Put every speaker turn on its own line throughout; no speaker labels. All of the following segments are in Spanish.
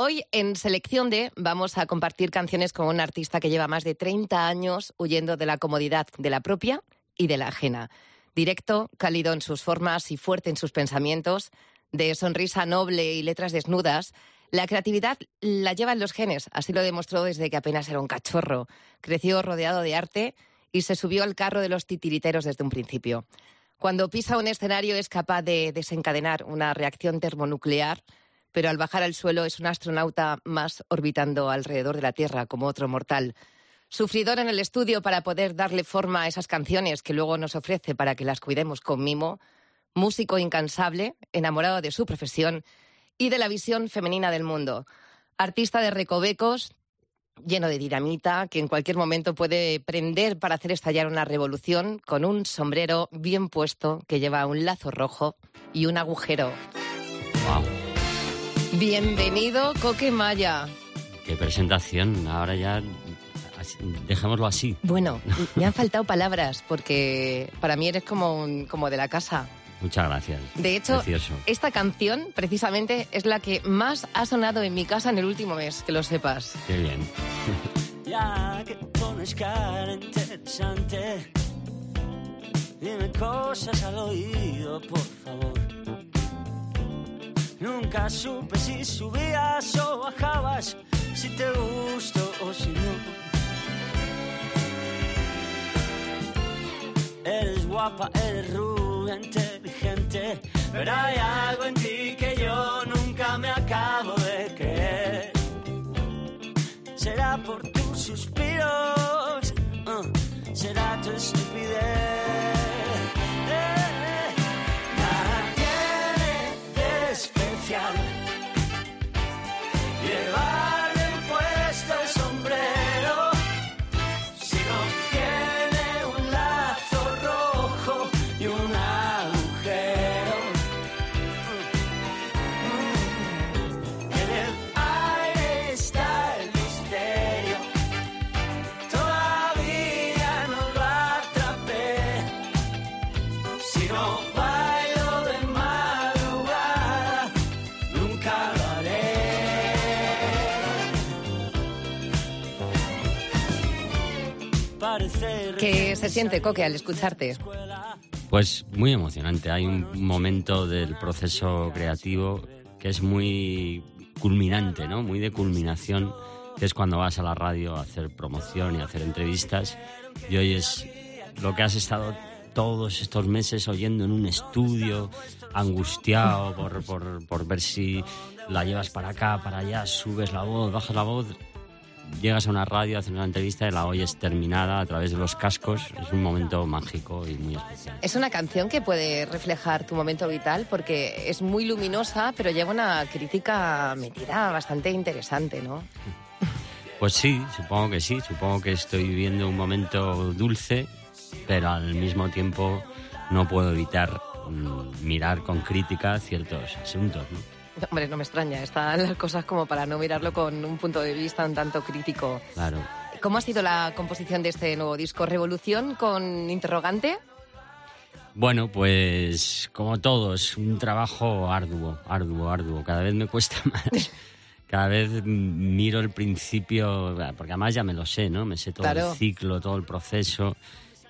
Hoy en Selección D vamos a compartir canciones con un artista que lleva más de 30 años huyendo de la comodidad de la propia y de la ajena. Directo, cálido en sus formas y fuerte en sus pensamientos, de sonrisa noble y letras desnudas, la creatividad la lleva en los genes, así lo demostró desde que apenas era un cachorro. Creció rodeado de arte y se subió al carro de los titiriteros desde un principio. Cuando pisa un escenario es capaz de desencadenar una reacción termonuclear pero al bajar al suelo es un astronauta más orbitando alrededor de la Tierra como otro mortal. Sufridor en el estudio para poder darle forma a esas canciones que luego nos ofrece para que las cuidemos con mimo, músico incansable, enamorado de su profesión y de la visión femenina del mundo. Artista de recovecos, lleno de dinamita, que en cualquier momento puede prender para hacer estallar una revolución con un sombrero bien puesto que lleva un lazo rojo y un agujero. Bienvenido, Coque Maya.
Qué presentación. Ahora ya dejémoslo así.
Bueno, me han faltado palabras porque para mí eres como, como de la casa.
Muchas gracias.
De hecho, esta canción precisamente es la que más ha sonado en mi casa en el último mes, que lo sepas.
Qué bien.
Ya que pones cara interesante, dime cosas al oído, por favor. Nunca supe si subías o bajabas, si te gustó o si no. Eres guapa, eres rubia, inteligente, pero hay algo en ti que yo nunca me acabo de creer. Será por tus suspiros, uh, será tu estupidez.
Se siente, Coque, al escucharte?
Pues muy emocionante. Hay un momento del proceso creativo que es muy culminante, ¿no? Muy de culminación, que es cuando vas a la radio a hacer promoción y a hacer entrevistas. Y hoy es lo que has estado todos estos meses oyendo en un estudio, angustiado por, por, por ver si la llevas para acá, para allá, subes la voz, bajas la voz llegas a una radio, haces una entrevista y la oyes terminada a través de los cascos. Es un momento mágico y muy especial.
Es una canción que puede reflejar tu momento vital porque es muy luminosa, pero lleva una crítica metida bastante interesante, ¿no?
Pues sí, supongo que sí. Supongo que estoy viviendo un momento dulce, pero al mismo tiempo no puedo evitar mm, mirar con crítica ciertos asuntos, ¿no?
Hombre, no me extraña. Están las cosas como para no mirarlo con un punto de vista un tanto crítico.
Claro.
¿Cómo ha sido la composición de este nuevo disco? ¿Revolución con interrogante?
Bueno, pues como todo, es un trabajo arduo, arduo, arduo. Cada vez me cuesta más. Cada vez miro el principio, porque además ya me lo sé, ¿no? Me sé todo el ciclo, todo el proceso.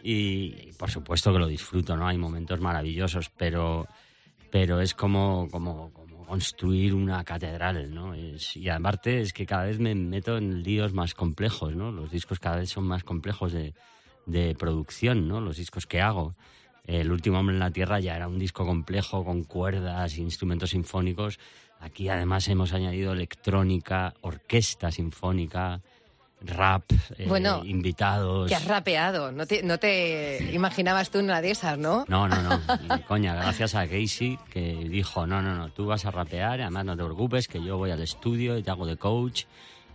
Y por supuesto que lo disfruto, ¿no? Hay momentos maravillosos, pero, pero es como, como, construir una catedral, ¿no? y aparte es que cada vez me meto en líos más complejos, ¿no? Los discos cada vez son más complejos de, de producción, ¿no? Los discos que hago. El último hombre en la Tierra ya era un disco complejo con cuerdas, instrumentos sinfónicos. Aquí además hemos añadido electrónica, orquesta sinfónica, rap, eh, bueno, invitados.
Que has rapeado, no te, no te imaginabas tú una de esas, ¿no?
No, no, no. coña, gracias a Casey que dijo, no, no, no, tú vas a rapear, además no te preocupes, que yo voy al estudio y te hago de coach.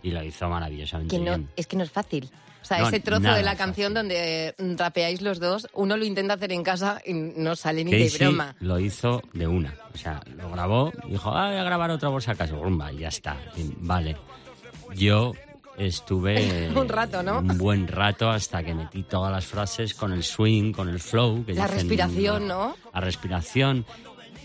Y lo hizo maravillosamente
bien. Es que no es fácil. O sea, ese trozo de la canción donde rapeáis los dos, uno lo intenta hacer en casa y no sale ni de broma.
lo hizo de una. O sea, lo grabó, dijo, ah, voy a grabar otra voz acaso, rumba, y ya está. vale. Yo estuve
un rato, ¿no?
Un buen rato hasta que metí todas las frases con el swing, con el flow.
la respiración, ¿no?
La respiración.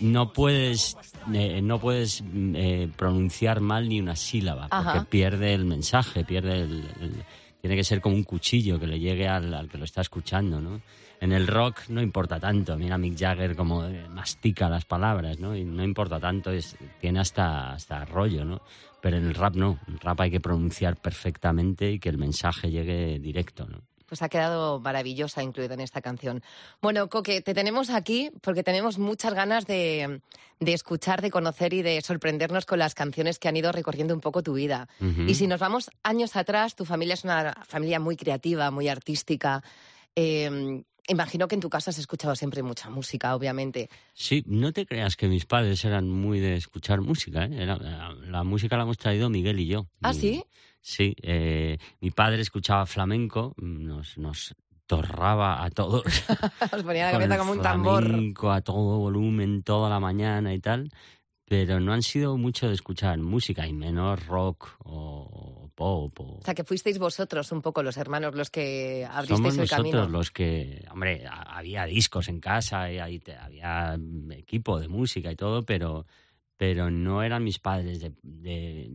no puedes eh, no puedes mm, eh, pronunciar mal ni una sílaba porque
Ajá.
pierde el mensaje, pierde el, el- tiene que ser como un cuchillo que le llegue al, al que lo está escuchando, ¿no? En el rock no importa tanto, mira Mick Jagger como eh, mastica las palabras, ¿no? Y no importa tanto, es, tiene hasta, hasta rollo, ¿no? Pero en el rap no, el rap hay que pronunciar perfectamente y que el mensaje llegue directo, ¿no?
Pues ha quedado maravillosa incluida en esta canción. Bueno, Coque, te tenemos aquí porque tenemos muchas ganas de, de escuchar, de conocer y de sorprendernos con las canciones que han ido recorriendo un poco tu vida.
Ujú.
Y si nos vamos años atrás, tu familia es una familia muy creativa, muy artística. Eh, imagino que en tu casa has escuchado siempre mucha música, obviamente.
Sí, no te creas que mis padres eran muy de escuchar música. ¿eh? Era- la, la música la hemos traído Miguel y yo.
¿Ah,
Mi-
sí?
Sí, eh, mi padre escuchaba flamenco, nos, nos torraba a todos.
Os ponía la cabeza como un tambor.
flamenco a todo volumen, toda la mañana y tal. Pero no han sido mucho de escuchar música, y menos rock o pop. O...
O sea, que fuisteis vosotros un poco los hermanos los que
Somos
abristeis el
nosotros
camino.
los que, hombre, había discos en casa y ahí te- había mm, equipo de música y todo, pero, pero no eran mis padres de, de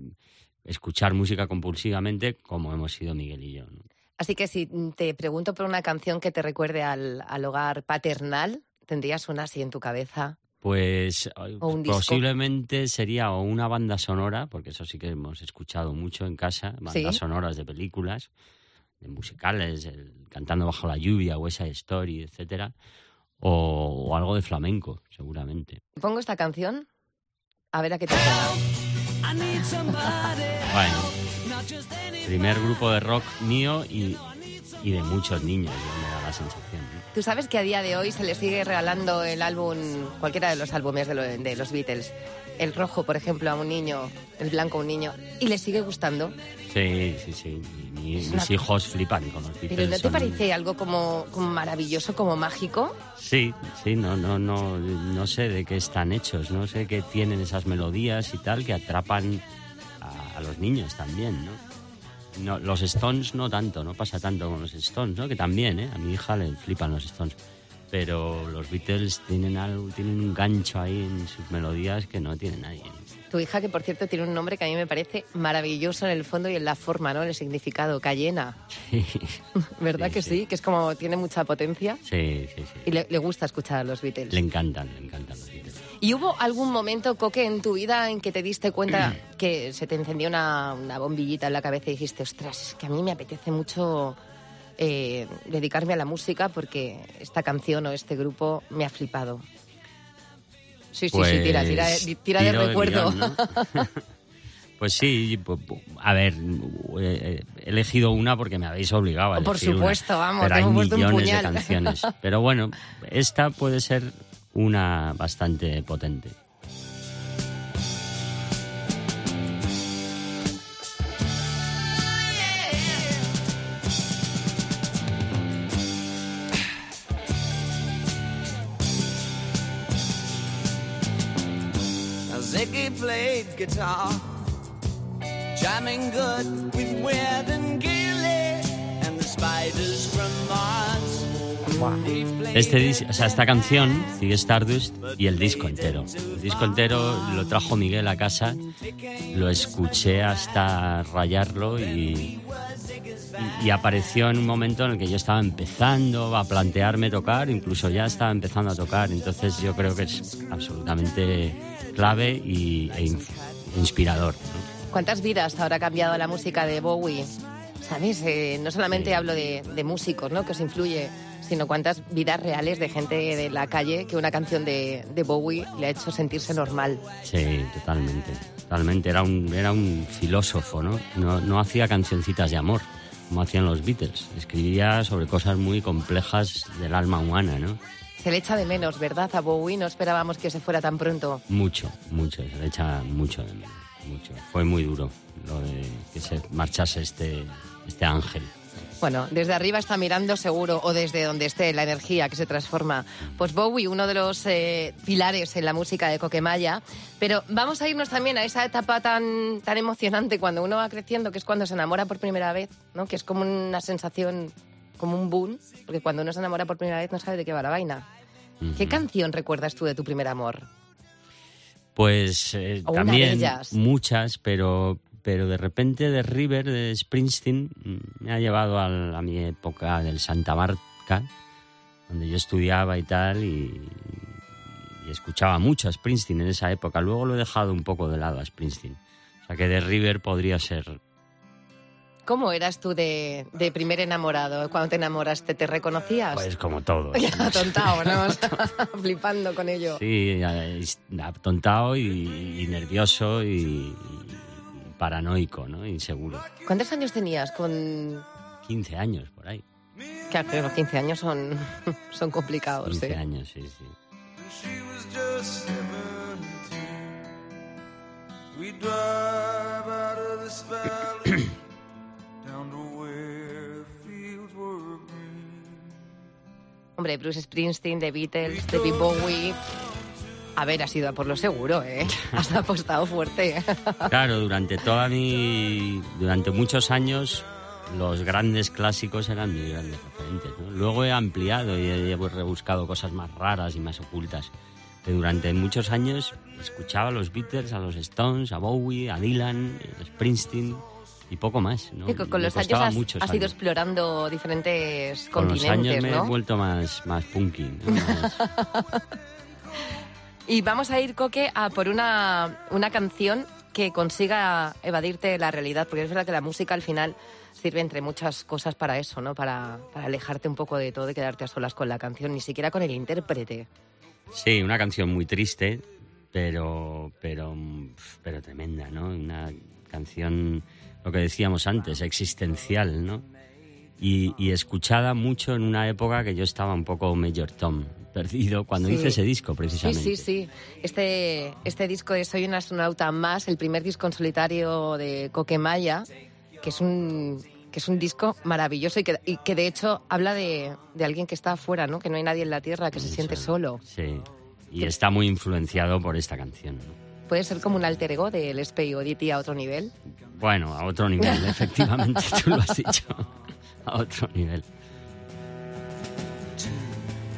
escuchar música compulsivamente como hemos sido Miguel y yo. ¿no?
Así que si te pregunto por una canción que te recuerde al, al hogar paternal, ¿tendrías una así en tu cabeza?
Pues
O disco.
posiblemente sería o una banda sonora, porque eso sí que hemos escuchado mucho en casa, bandas
Sí.
sonoras de películas, de musicales, el Cantando bajo la lluvia, West Side Story, etcétera, o, o algo de flamenco, seguramente.
Pongo esta canción, a ver a qué te.
Bueno, primer grupo de rock mío y, y de muchos niños, yo me da la sensación.
Tú sabes que a día de hoy se le sigue regalando el álbum, cualquiera de los álbumes de, lo- de los Beatles. El rojo, por ejemplo, a un niño, el blanco a un niño, y le sigue gustando.
Sí, sí, sí. mis
una-
hijos flipan con los Beatles.
Pero ¿no te
son-
parece algo como, como maravilloso, como mágico?
Sí, sí, no, no, no, no sé de qué están hechos, no sé qué tienen esas melodías y tal que atrapan a, a los niños también, ¿no? No, Los Stones no tanto, no pasa tanto con los Stones, ¿no? Que también, ¿eh? A mi hija le flipan los Stones. Pero los Beatles tienen algo, tienen un gancho ahí en sus melodías que no tiene nadie.
Tu hija, que por cierto tiene un nombre que a mí me parece maravilloso en el fondo y en la forma, ¿no? En el significado, Cayena.
Sí,
¿Verdad
Sí,
que
sí.
sí? Que es como tiene mucha potencia
sí, sí. sí.
y le, le gusta escuchar a los Beatles.
Le encantan, le encantan.
¿Y hubo algún momento, Coque, en tu vida en que te diste cuenta que se te encendió una, una bombillita en la cabeza y dijiste, ostras, es que a mí me apetece mucho eh, dedicarme a la música porque esta canción o este grupo me ha flipado? Sí, sí, sí, tira, tira,
Pues,
tira de recuerdo.
pues sí, a ver, eh, he elegido una porque me habéis obligado a
por
elegir una,
supuesto, vamos,
pero hay
puesto un
millones de
puñal.
canciones. Pero bueno, esta puede ser una bastante potente.
Ziggy played guitar, jamming good with Weird and Gilly and the spiders from Mars.
Este o sea, esta canción, Sigue Stardust, y el disco entero. El disco entero lo trajo Miguel a casa, lo escuché hasta rayarlo y, y, y apareció en un momento en el que yo estaba empezando a plantearme tocar, incluso ya estaba empezando a tocar, entonces yo creo que es absolutamente clave y, e in- inspirador. ¿no?
¿Cuántas vidas habrá cambiado la música de Bowie? ¿Sabes? Eh, no solamente
Sí.
hablo de, de músicos, ¿no? Que os influye, sino cuántas vidas reales de gente de la calle que una canción de, de Bowie le ha hecho sentirse normal.
Sí, totalmente. Totalmente. Era un, era un filósofo, ¿no? ¿no? No hacía cancioncitas de amor, como hacían los Beatles. Escribía sobre cosas muy complejas del alma humana, ¿no?
Se le echa de menos, ¿verdad? A Bowie no esperábamos que se fuera tan pronto.
Mucho, mucho. Se le echa mucho de menos. Mucho. Fue muy duro lo de que se marchase este, este ángel.
Bueno, desde arriba está mirando seguro, o desde donde esté, la energía que se transforma. Pues Bowie, uno de los eh, pilares en la música de Coquemaya. Pero vamos a irnos también a esa etapa tan, tan emocionante cuando uno va creciendo, que es cuando se enamora por primera vez, ¿no? Que es como una sensación, como un boom, porque cuando uno se enamora por primera vez no sabe de qué va la vaina. ¿Qué canción recuerdas tú de tu primer amor?
Pues eh, también muchas, pero, pero de repente de River, de Springsteen, mm, me ha llevado a, mi época del Santa Marta, donde yo estudiaba y tal, y, y escuchaba mucho a Springsteen en esa época. Luego lo he dejado un poco de lado a Springsteen. O sea que de River podría ser
¿Cómo eras tú de, de primer enamorado? Cuando te enamoraste, ¿te reconocías?
pues como todo.
Atontado, ¿no? Flipando con ello.
Sí, atontado y, y nervioso y paranoico, ¿no? Inseguro.
¿Cuántos años tenías con...?
15 años por ahí.
Claro, que los 15 años son, son complicados,
15
¿eh?
años, sí, sí.
Hombre, Bruce Springsteen, The Beatles, David Bowie... A ver, has ido a por lo seguro, ¿eh? Has apostado fuerte.
Claro, durante toda mi. Durante muchos años, los grandes clásicos eran mis grandes referentes. ¿no? Luego he ampliado y he, rebuscado cosas más raras y más ocultas. Pero durante muchos años escuchaba a los Beatles, a los Stones, a Bowie, a Dylan, a Springsteen y poco más. ¿no?
Y con, con
Me
los años has, has ido explorando diferentes
Con los
continentes,
años me
¿no?
he vuelto más, más punky. ¿no? Más-
Y vamos a ir, Coque, a por una, una canción que consiga evadirte la realidad, porque es verdad que la música al final sirve entre muchas cosas para eso, ¿no? Para, para alejarte un poco de todo y quedarte a solas con la canción, ni siquiera con el intérprete.
Sí, una canción muy triste, pero, pero, pero tremenda, ¿no? Una canción, lo que decíamos antes, existencial, ¿no? Y, y escuchada mucho en una época que yo estaba un poco Major Tom, perdido, cuando
Sí.
hice ese disco,
Sí,
precisamente.
sí, sí. Este, este disco de Soy un astronauta más, el primer disco en solitario de Coquemaya, que es un que es un disco maravilloso y que, y que de hecho habla de, de alguien que está afuera, ¿no? Que no hay nadie en la Tierra, que se siente solo.
Sí. Y está muy influenciado por esta canción, ¿no?
Puede ser como un alter ego del Spey Oddity a otro nivel.
Bueno, a otro nivel, efectivamente, tú lo has dicho. A otro nivel.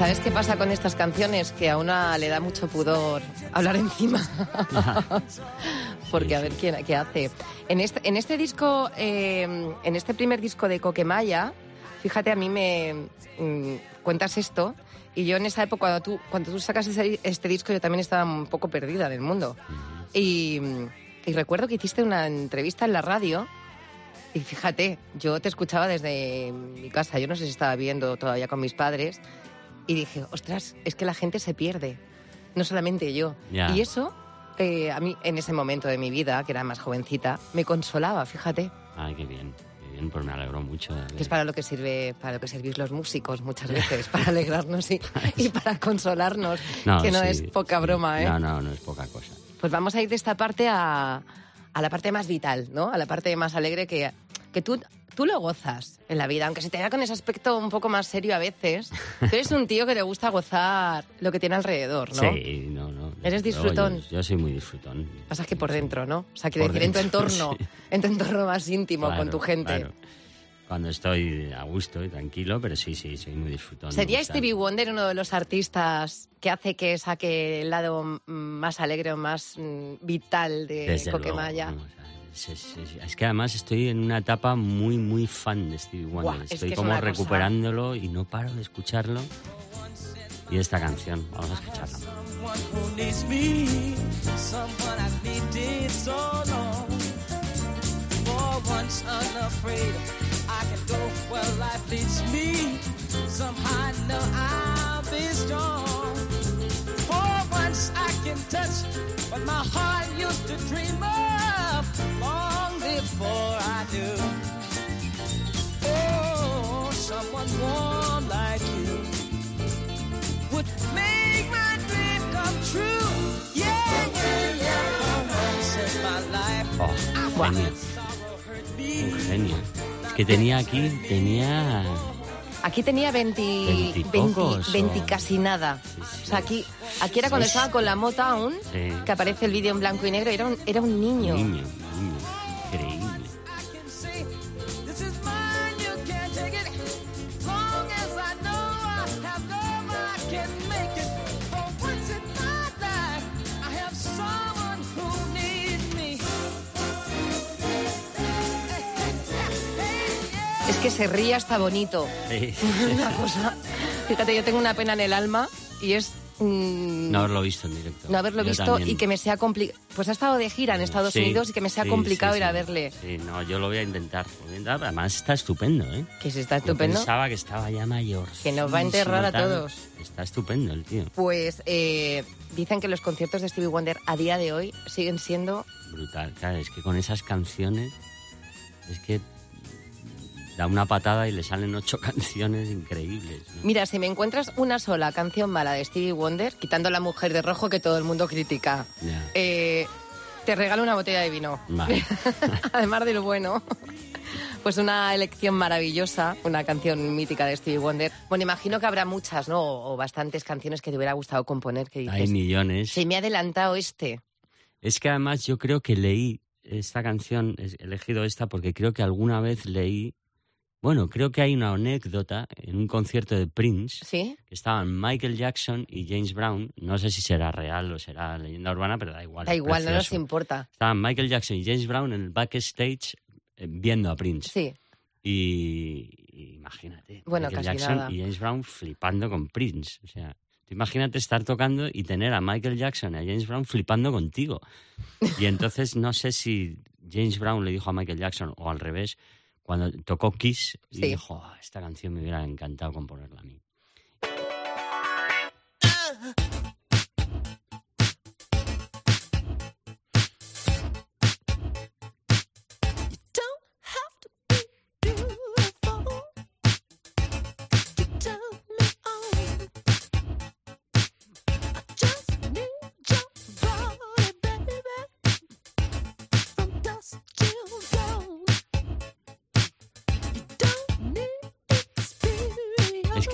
¿Sabes qué pasa con estas canciones? Que a una le da mucho pudor hablar encima. Porque a ver quién qué hace. En este, en este disco, eh, en este primer disco de Coquemaya, fíjate, a mí me mm, cuentas esto. Y yo en esa época, cuando tú, cuando tú sacas ese- este disco, yo también estaba un poco perdida del mundo. Y, y recuerdo que hiciste una entrevista en la radio. Y fíjate, yo te escuchaba desde mi casa. Yo no sé si estaba viendo todavía con mis padres. Y dije, ostras, es que la gente se pierde. No solamente yo. Y eso, eh, a mí, en ese momento de mi vida, que era más jovencita, me consolaba, fíjate.
Ay, qué bien, qué bien, pues me alegró mucho.
Que es para lo que sirve, para lo que servís los músicos muchas veces, para alegrarnos y, y para consolarnos, que no
sí,
es poca
sí.
broma, ¿eh?
No, no, no es poca cosa.
Pues vamos a ir de esta parte a, a la parte más vital, ¿no? A la parte más alegre que, que tú, tú lo gozas en la vida, aunque se te vea con ese aspecto un poco más serio a veces. Tú eres un tío que le gusta gozar lo que tiene alrededor, ¿no?
Sí, no, no.
Eres
luego,
disfrutón.
Yo, yo soy muy disfrutón.
Pasa que por dentro, ¿no? O sea, quiero
Por
decir, en tu entorno,
sí.
en tu entorno más íntimo, con tu gente.
claro. Cuando estoy a gusto y tranquilo, pero sí, sí, soy muy disfrutón.
¿Sería. Stevie Wonder uno de los artistas que hace que saque el lado mm, más alegre o más mm, vital de
Desde luego,
Coquemaya?
es- es- es que además estoy en una etapa muy, muy fan de Stevie Wonder.
Es
estoy
que es
como
cosa-
recuperándolo y no paro de escucharlo. Y esta canción, vamos a escucharla.
Someone who needs me, someone I've needed so long. For I knew. Oh, someone like you would make my dream come true. Oh,
Genio. Que tenía aquí, tenía
Aquí tenía 20, casi nada. O sea, aquí, aquí era cuando
pues
estaba con la mota aún, que aparece el vídeo en blanco y negro, era un, era un niño.
Un niño.
Que se ríe hasta bonito.
Sí.
Una cosa. Fíjate, yo tengo una pena en el alma y es mm,
No haberlo visto en directo.
no haberlo
Yo
visto
también.
y que me sea complicado. Pues ha estado de gira en Estados
Sí,
Unidos y que me sea
sí,
complicado
sí,
ir a verle.
Sí, no, yo lo voy a intentar. lo voy a intentar. Además está estupendo, ¿eh?
Que sí, está
Yo
estupendo.
pensaba que estaba ya mayor.
Que nos va a enterrar a todos.
Está estupendo el tío.
Pues eh, dicen que los conciertos de Stevie Wonder a día de hoy siguen siendo
Brutal. Claro, es que con esas canciones es que da una patada y le salen ocho canciones increíbles. ¿no?
Mira, si me encuentras una sola canción mala de Stevie Wonder, quitando La Mujer de Rojo que todo el mundo critica,
Ya.
eh, te regalo una botella de vino.
Vale.
Además de lo bueno. Pues una elección maravillosa, una canción mítica de Stevie Wonder. Bueno, imagino que habrá muchas, ¿no? O bastantes canciones que te hubiera gustado componer que
Hay
dices,
millones.
se me ha adelantado este.
Es que además yo creo que leí esta canción, he elegido esta porque creo que alguna vez leí, bueno, creo que hay una anécdota en un concierto de Prince,
¿Sí?
que estaban Michael Jackson y James Brown, no sé si será real o será leyenda urbana, pero da igual.
Da igual, no nos importa.
Estaban Michael Jackson y James Brown en el backstage eh, viendo a Prince.
Sí.
Y, imagínate,
Bueno,
Michael
casi
Jackson
nada.
y James Brown flipando con Prince. O sea, tú imagínate estar tocando y tener a Michael Jackson y a James Brown flipando contigo. Y entonces no sé si James Brown le dijo a Michael Jackson o al revés, cuando tocó Kiss, y dijo, "Ah, esta canción me hubiera encantado componerla a mí.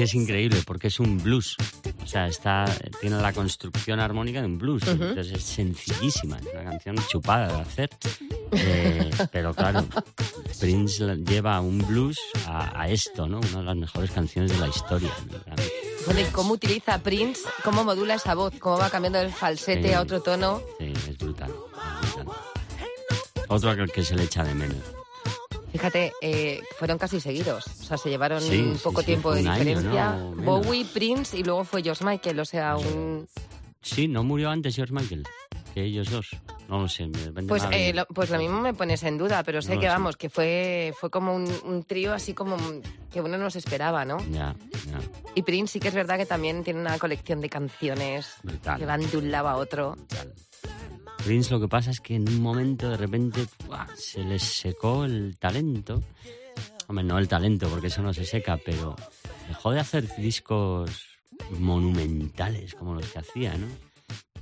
Es increíble porque es un blues. O sea, está, tiene la construcción armónica de un blues.
Ujú.
Entonces es sencillísima. Es una canción chupada de hacer. Eh, pero claro, Prince lleva un blues a, a esto, ¿no? Una de las mejores canciones de la historia. ¿no?
Bueno, ¿y cómo utiliza Prince? ¿Cómo modula esa voz? ¿Cómo va cambiando del falsete
Sí.
a otro tono?
Sí, es brutal. es brutal. Otro que, que se le echa de menos.
Fíjate, eh, fueron casi seguidos. O sea, se llevaron
Sí,
un poco
sí,
tiempo de
año,
diferencia.
¿no?
Bowie, Prince y luego fue George Michael. O sea, un...
Sí, ¿no murió antes George Michael? Que ellos dos. No lo sé.
Pues,
me ha
eh, lo, pues lo mismo me pones en duda, pero sé
No
que
sé.
vamos, que fue, fue como un, un trío así como que uno no se esperaba, ¿no?
Ya, ya.
Y Prince sí que es verdad que también tiene una colección de canciones
Brutal.
que van de un lado a otro.
Brutal. Prince lo que pasa es que en un momento de repente ¡buah! se les secó el talento. Hombre, no el talento, porque eso no se seca, pero dejó de hacer discos monumentales como los que hacía, ¿no?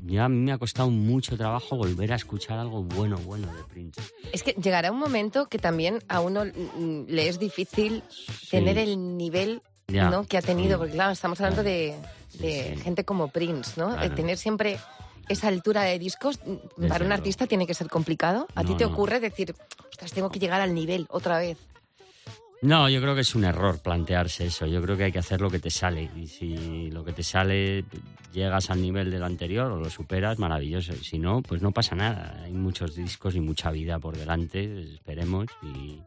Ya a mí me ha costado mucho trabajo volver a escuchar algo bueno, bueno de Prince.
Es que llegará un momento que también a uno mm, le es difícil tener el nivel
Ya,
¿no? que ha tenido,
sí.
porque claro, estamos hablando de, de
Sí, sí.
gente como Prince, ¿no?
Claro.
Eh, Tener siempre esa altura de discos mm,
Desde
para un artista tiene que ser complicado. ¿A ti
No,
te
no.
ocurre decir, ostras, tengo que llegar al nivel otra vez?
No, yo creo que es un error plantearse eso. Yo creo que hay que hacer lo que te sale. Y si lo que te sale llegas al nivel del anterior o lo superas, maravilloso. Y si no, pues no pasa nada. Hay muchos discos y mucha vida por delante, esperemos. Y,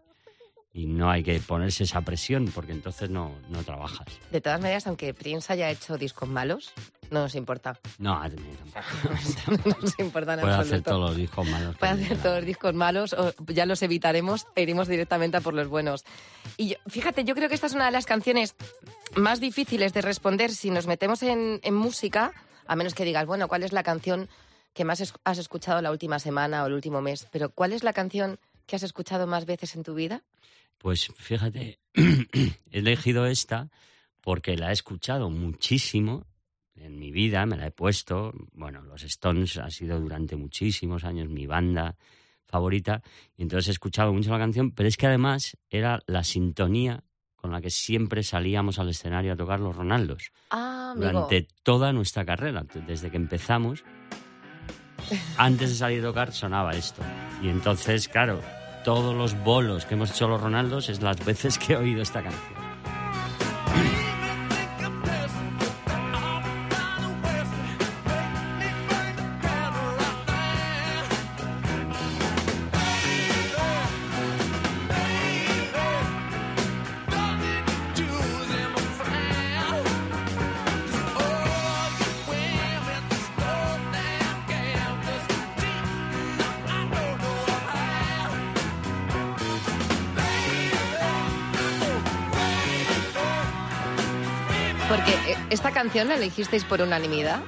y no hay que ponerse esa presión porque entonces no, no trabajas.
De todas maneras, aunque Prince haya hecho discos malos, no nos importa.
No, a mí tampoco.
no nos importa en
Puede hacer todos los discos malos.
Puede hacer
quiera.
todos los discos malos, o ya los evitaremos e iremos directamente a por los buenos. Y yo- fíjate, yo creo que esta es una de las canciones más difíciles de responder si nos metemos en, en música, a menos que digas, bueno, ¿cuál es la canción que más es- has escuchado la última semana o el último mes? Pero ¿cuál es la canción que has escuchado más veces en tu vida?
Pues fíjate, he elegido esta porque la he escuchado muchísimo en mi vida, me la he puesto. Bueno, los Stones ha sido durante muchísimos años mi banda favorita y entonces he escuchado mucho la canción, pero es que además era la sintonía con la que siempre salíamos al escenario a tocar los Ronaldos
Ah,
durante toda nuestra carrera, desde que empezamos. Antes de salir a tocar sonaba esto. Y entonces, claro, todos los bolos que hemos hecho los Ronaldos es las veces que he oído esta canción.
Canción la elegisteis por unanimidad,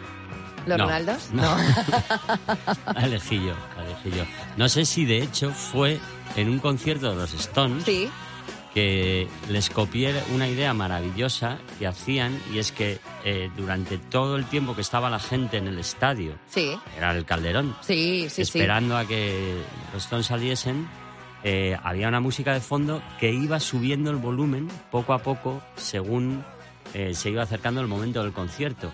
los
No,
Ronaldos.
no. La elegí yo, la elegí yo. No sé si de hecho fue en un concierto de los Stones
Sí.
que les copié una idea maravillosa que hacían y es que eh, durante todo el tiempo que estaba la gente en el estadio,
Sí,
era el Calderón,
sí, sí, sí.
esperando a que los Stones saliesen, eh, había una música de fondo que iba subiendo el volumen poco a poco según eh, se iba acercando el momento del concierto.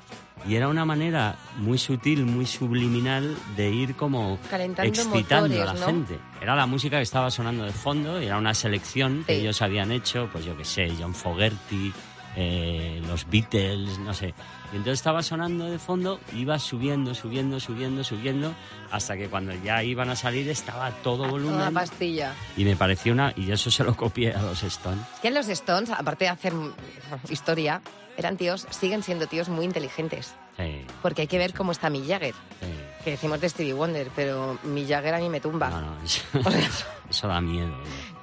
Y era una manera muy sutil, muy subliminal de ir como
Calentando
excitando
motores,
a la
¿no?
gente. Era la música que estaba sonando de fondo, y era una selección que ellos habían hecho, pues yo qué sé, John Fogerty, eh, los Beatles, no sé. Y entonces estaba sonando de fondo, iba subiendo, subiendo, subiendo, subiendo, hasta que cuando ya iban a salir estaba todo
Una
volumen.
pastilla.
Y me pareció una... Y eso se lo copié a los Stones.
Es que los Stones, aparte de hacer historia, eran tíos, siguen siendo tíos muy inteligentes.
Sí,
Porque hay que ver cómo está Mick Jagger.
sí.
Que decimos de Stevie Wonder, pero Mick Jagger a mí me tumba.
No, no, eso, eso da miedo.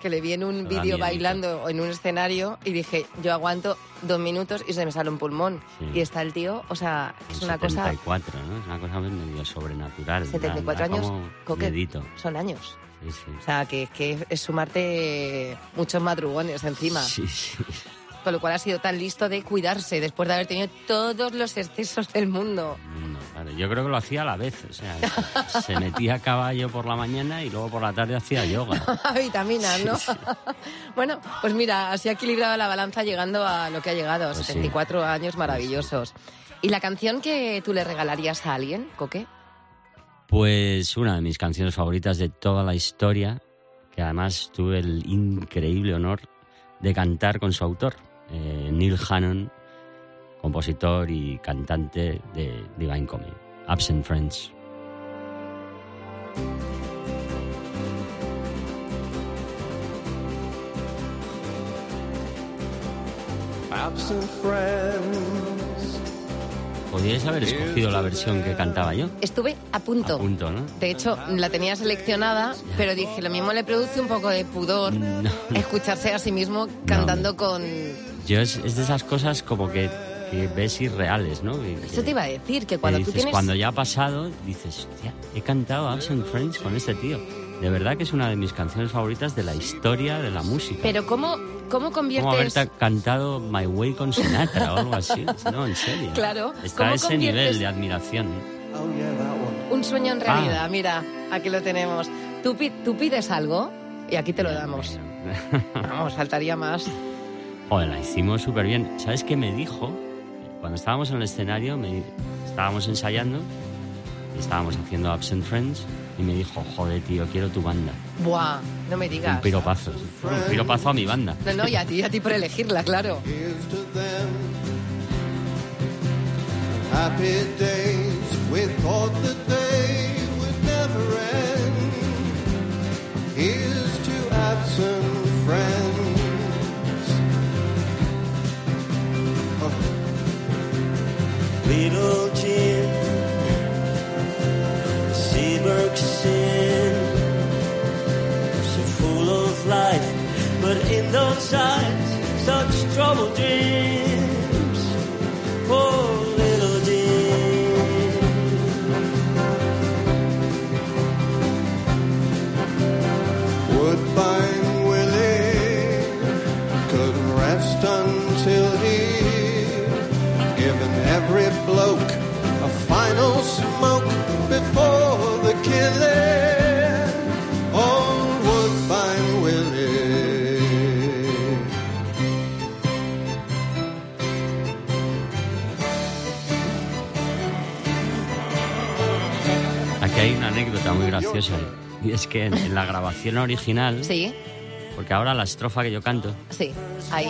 Que le vi en un vídeo bailando en un escenario y dije, yo aguanto dos minutos y se me sale un pulmón.
Sí.
Y está el tío, o sea, es
En
una cosa...
74, ¿no? Es una cosa medio sobrenatural. da-
74
da
años, Coque, son años.
Sí, sí.
O sea, que, que es sumarte muchos madrugones encima.
Sí, sí.
Con lo cual ha sido tan listo de cuidarse después de haber tenido todos los excesos del mundo.
No, claro, Yo creo que lo hacía a la vez. O sea, se- metía a caballo por la mañana y luego por la tarde hacía yoga.
Vitaminas, ¿no? bueno, pues mira, así ha equilibrado la balanza llegando a lo que ha llegado,
Pues sí.
74 años maravillosos. ¿Y la canción que tú le regalarías a alguien, Coque?
Pues una de mis canciones favoritas de toda la historia, que además tuve el increíble honor de cantar con su autor, eh, Neil Hannon, compositor y cantante de Divine Comedy, Absent Friends.
Absent friends.
Podríais haber escogido la versión que cantaba yo.
Estuve a punto.
A punto, ¿no?
De hecho, la tenía seleccionada, pero dije, lo mismo le produce un poco de pudor
No.
escucharse a sí mismo cantando con...
Yo es, es de esas cosas como que, que ves irreales, ¿no? Que-
Eso te iba a decir, que
que
cuando tú
dices,
tienes...
cuando ya ha pasado, dices, hostia, he cantado Absent Friends con este tío. De verdad que es una de mis canciones favoritas de la historia de la música.
Pero ¿cómo, cómo
Como
conviertes...
haberte cantado My Way con Sinatra o algo así. No, en serio.
Claro,
Está
¿cómo
a ese
conviertes-
nivel de admiración.
Oh, yeah, that one.
Un sueño en realidad,
Ah.
mira, aquí lo tenemos. Tú, tú pides algo y aquí te lo damos. Vamos, faltaría más.
Joder, la hicimos súper bien. ¿Sabes qué me dijo? Cuando estábamos en el escenario, me- estábamos ensayando, y estábamos haciendo Absent Friends, y me dijo, joder, tío, quiero tu banda.
Buah, no me
Un
digas.
piropazo. Un piropazo a mi banda.
No, no, y a ti, y a ti por elegirla, claro.
Happy days, we thought that they would never end. Here's to absent
Little Jim, Seaberg sin, so full of life, but in those eyes, such troubled dreams.
Graciosa. Y es que en, en la grabación original,
Sí,
porque ahora la estrofa que yo canto,
sí, ahí.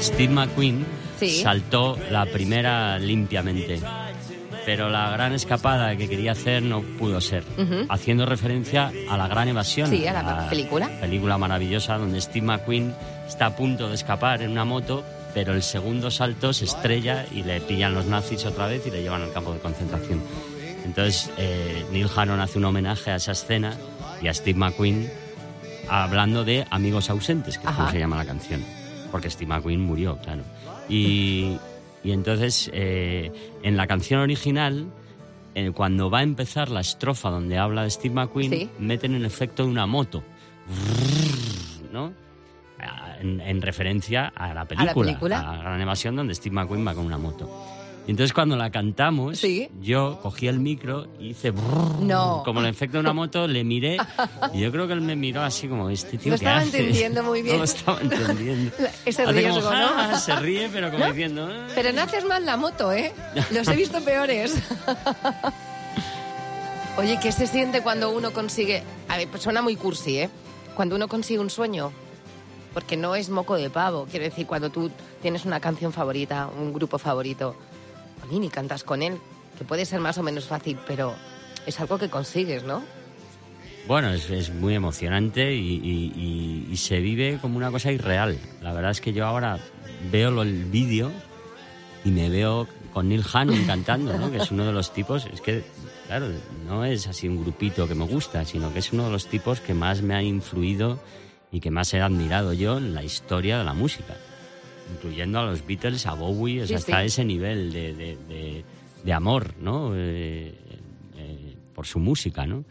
Steve McQueen
Sí.
saltó la primera limpiamente. Pero la gran escapada que quería hacer no pudo ser. Haciendo referencia a la gran evasión.
Sí, a la película.
Película maravillosa donde Steve McQueen está a punto de escapar en una moto, pero el segundo salto se estrella y le pillan los nazis otra vez y le llevan al campo de concentración. Entonces eh, Neil Hannon hace un homenaje a esa escena y a Steve McQueen hablando de amigos ausentes, que es como se llama la canción. Porque Steve McQueen murió, claro. Y, y entonces, eh, en la canción original, eh, cuando va a empezar la estrofa donde habla de Steve McQueen,
Sí.
meten el efecto de una moto. ¿No? En, en referencia a la película,
película.
a la gran evasión donde Steve McQueen va con una moto. Entonces cuando la cantamos,
Sí.
yo cogí el micro y hice
No.
como el efecto de una moto, le miré y yo creo que él me miró así como este tío
No
¿qué
estaba
hace?".
entendiendo muy bien.
No lo estaba entendiendo.
Ese
Hace
riesgo,
como,
¿no?
"Ja", se ríe pero como diciendo "Ah".
Pero no haces mal la moto, ¿eh? Los he visto peores. Oye, ¿qué se siente cuando uno consigue... A ver, pues suena muy cursi, ¿eh? Cuando uno consigue un sueño. Porque no es moco de pavo. Quiero decir, cuando tú tienes una canción favorita, un grupo favorito, jolín, y cantas con él, que puede ser más o menos fácil, pero es algo que consigues, ¿no?
Bueno, es, es muy emocionante y, y- y- y se vive como una cosa irreal. La verdad es que yo ahora veo el vídeo y me veo con Neil Hannon cantando, ¿no? que es uno de los tipos, es que, claro, no es así un grupito que me gusta, sino que es uno de los tipos que más me ha influido y que más he admirado yo en la historia de la música, incluyendo a los Beatles, a Bowie, o sea,
Sí,
hasta
sí.
ese nivel de, de- de- de amor, ¿no? Eh, eh, por su música, ¿no?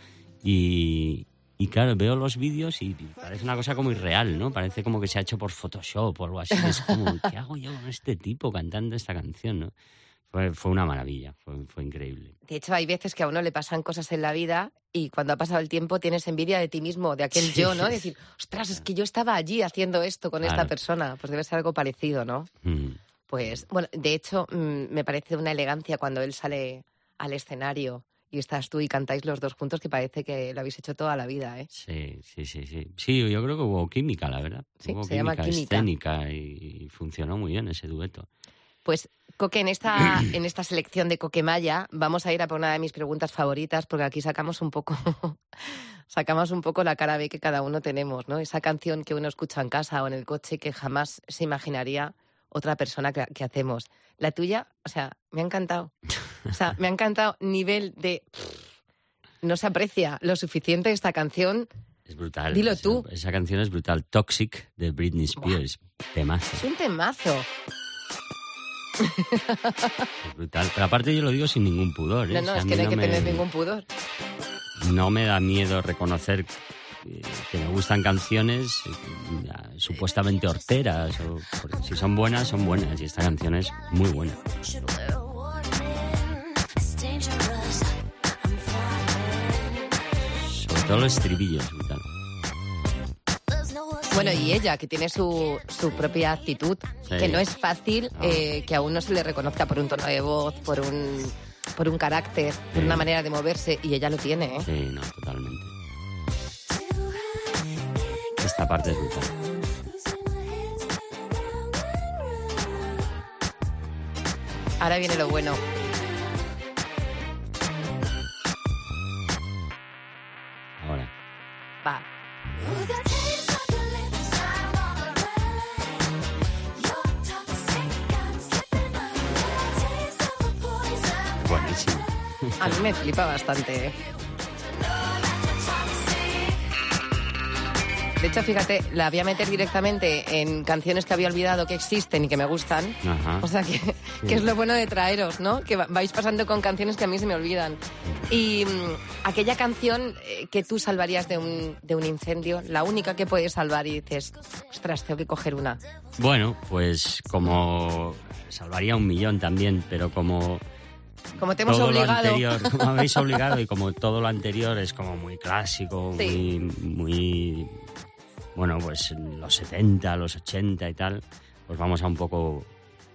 Y, y claro, veo los vídeos y parece una cosa como irreal, ¿no? Parece como que se ha hecho por Photoshop o algo así. Es como, ¿qué hago yo con este tipo cantando esta canción, no? Fue, fue una maravilla, fue, fue increíble.
De hecho, hay veces que a uno le pasan cosas en la vida y cuando ha pasado el tiempo tienes envidia de ti mismo, de aquel
Sí.
yo, ¿no? Decir, ostras, es que yo estaba allí haciendo esto con esta persona. Pues debe ser algo parecido, ¿no?
Mm.
Pues, bueno, de hecho, mm, me parece una elegancia cuando él sale al escenario y estás tú y cantáis los dos juntos que parece que lo habéis hecho toda la vida, ¿eh?
Sí, sí, sí, sí. Sí, yo creo que hubo química, la verdad.
Sí,
hubo
se llama química.
escénica y, y funcionó muy bien ese dueto.
Pues, Coque, en esta, en esta selección de Coquemaya vamos a ir a por una de mis preguntas favoritas porque aquí sacamos un poco, sacamos un poco la cara B que cada uno tenemos, ¿no? Esa canción que uno escucha en casa o en el coche que jamás se imaginaría otra persona que, que hacemos. La tuya, o sea, me ha encantado. O sea, me ha encantado nivel de... No se aprecia lo suficiente esta canción.
Es brutal.
Dilo
Esa-
tú.
Esa, canción es brutal. Toxic de Britney Spears. Temazo.
Es un temazo.
Es brutal. Pero aparte yo lo digo sin ningún pudor. ¿eh?
No, no, es que no hay que
me-
tener ningún pudor.
No me da miedo reconocer que me gustan canciones eh, ya, supuestamente horteras. O, si son buenas, son buenas. Y esta canción es muy buena. Sobre todo los estribillos, brutal.
Bueno, y ella, que tiene su, su propia actitud,
Sí.
que no es fácil
No.
eh, que a uno se le reconozca por un tono de voz, por un, por un carácter, por una manera de moverse, y ella lo tiene, ¿eh?
Sí, no, totalmente. Esta parte es brutal.
Ahora viene lo bueno. Me flipa bastante. De hecho, fíjate, la voy a meter directamente en canciones que había olvidado que existen y que me gustan.
Ajá.
O sea, que, que es lo bueno de traeros, ¿no? Que va- vais pasando con canciones que a mí se me olvidan. Y mm, aquella canción eh, que tú salvarías de un, de un incendio, la única que puedes salvar y dices, ostras, tengo que coger una.
Bueno, pues como salvaría un millón también, pero como
Como te hemos
todo lo
obligado.
anterior, como habéis obligado y como todo lo anterior es como muy clásico,
Sí.
muy, muy, bueno, pues los 70, los 80 y tal, pues vamos a un poco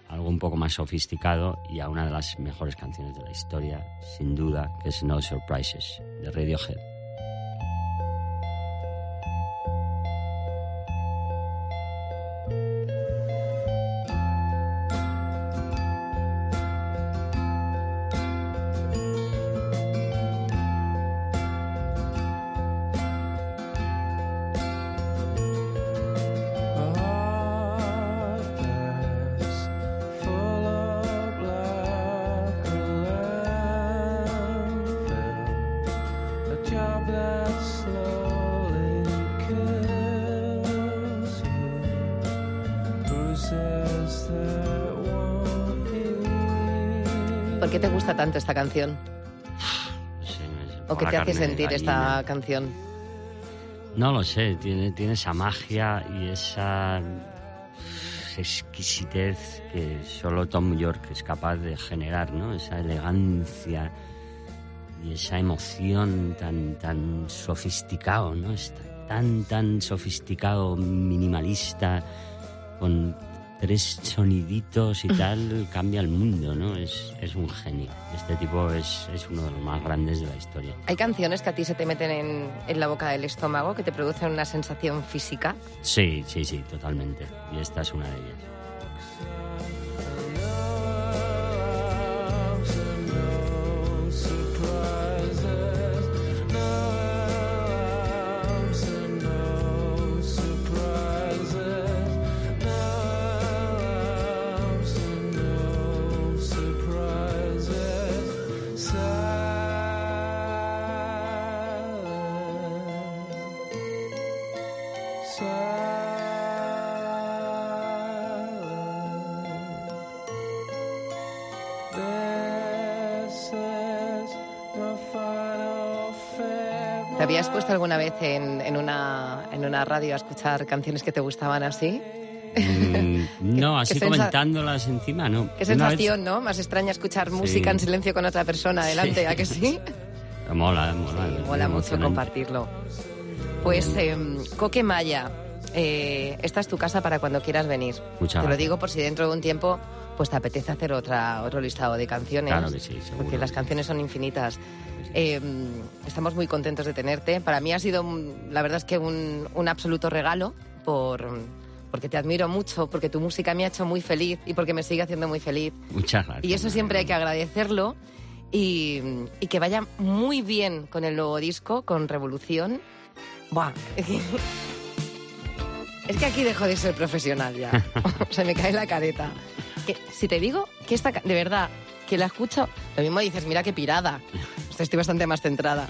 algo un poco más sofisticado y a una de las mejores canciones de la historia, sin duda, que es No Surprises, de Radiohead.
¿O qué te hace sentir esta canción?
No lo sé, tiene, tiene esa magia y esa exquisitez que solo Tom York es capaz de generar, ¿no? Esa elegancia y esa emoción tan, tan sofisticado, ¿no? Tan, tan sofisticado, minimalista, con tres soniditos y tal, cambia el mundo, ¿no? Es, es un genio. Este tipo es, es uno de los más grandes de la historia.
¿Hay canciones que a ti se te meten en, en la boca del estómago, que te producen una sensación física?
Sí, sí, sí, totalmente. Y esta es una de ellas.
¿Te habías puesto alguna vez en, en una, en una radio a escuchar canciones que te gustaban así?
Mm, no, así comentándolas encima, ¿no.
Qué
vez-
sensación, ¿no? Más extraña escuchar
Sí.
música en silencio con otra persona delante, ¿a que sí?
Mola, mola.
Sí, mola mucho compartirlo. Pues, eh, Coque Maya, eh, esta es tu casa para cuando quieras venir.
Muchas
Te lo digo por si dentro de un tiempo pues te apetece hacer otra, otro listado de canciones.
Claro que sí, seguro.
Porque las canciones son infinitas. Eh, estamos muy contentos de tenerte. Para mí ha sido, un- la verdad es que un, un absoluto regalo por, porque te admiro mucho, porque tu música me ha hecho muy feliz y porque me sigue haciendo muy feliz.
Muchas gracias.
Y eso siempre hay que agradecerlo y, y que vaya muy bien con el nuevo disco, con Revolución. Buah. Es que aquí dejo de ser profesional ya. Se me cae la careta. Que, si te digo que esta, de verdad, que la escucho, lo mismo dices, mira qué pirada. Estoy bastante más centrada.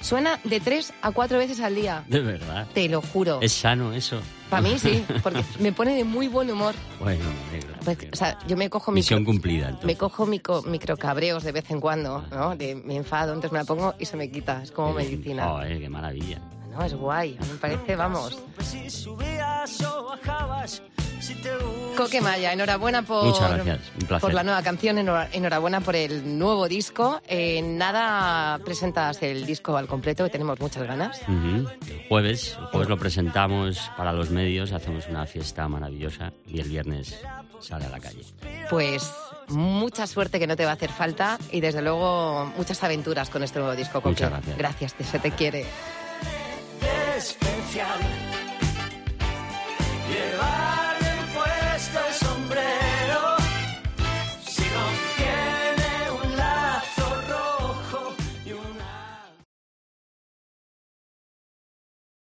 Suena de tres a cuatro veces al día.
De verdad.
Te lo juro.
Es sano eso.
Para mí sí, porque me pone de muy buen humor.
Bueno, alegra.
Pues, o sea, yo me cojo
Misión
micro-
cumplida, entonces.
Me cojo micro, microcabreos de vez en cuando, ¿no? De, me enfado, entonces me la pongo y se me quita. Es como medicina.
Joder, qué maravilla.
No, es guay. Me parece, vamos.
Si subías o bajabas,
Coque Maya, enhorabuena por,
Muchas gracias, un placer.
por la nueva canción, enhora- enhorabuena por el nuevo disco. Eh, nada presentas el disco al completo, que tenemos muchas ganas.
El jueves, el jueves lo presentamos para los medios, hacemos una fiesta maravillosa y el viernes sale a la calle.
Pues mucha suerte que no te va a hacer falta y desde luego muchas aventuras con este nuevo disco. Coque.
Muchas gracias.
Gracias, te- se te quiere.
especial.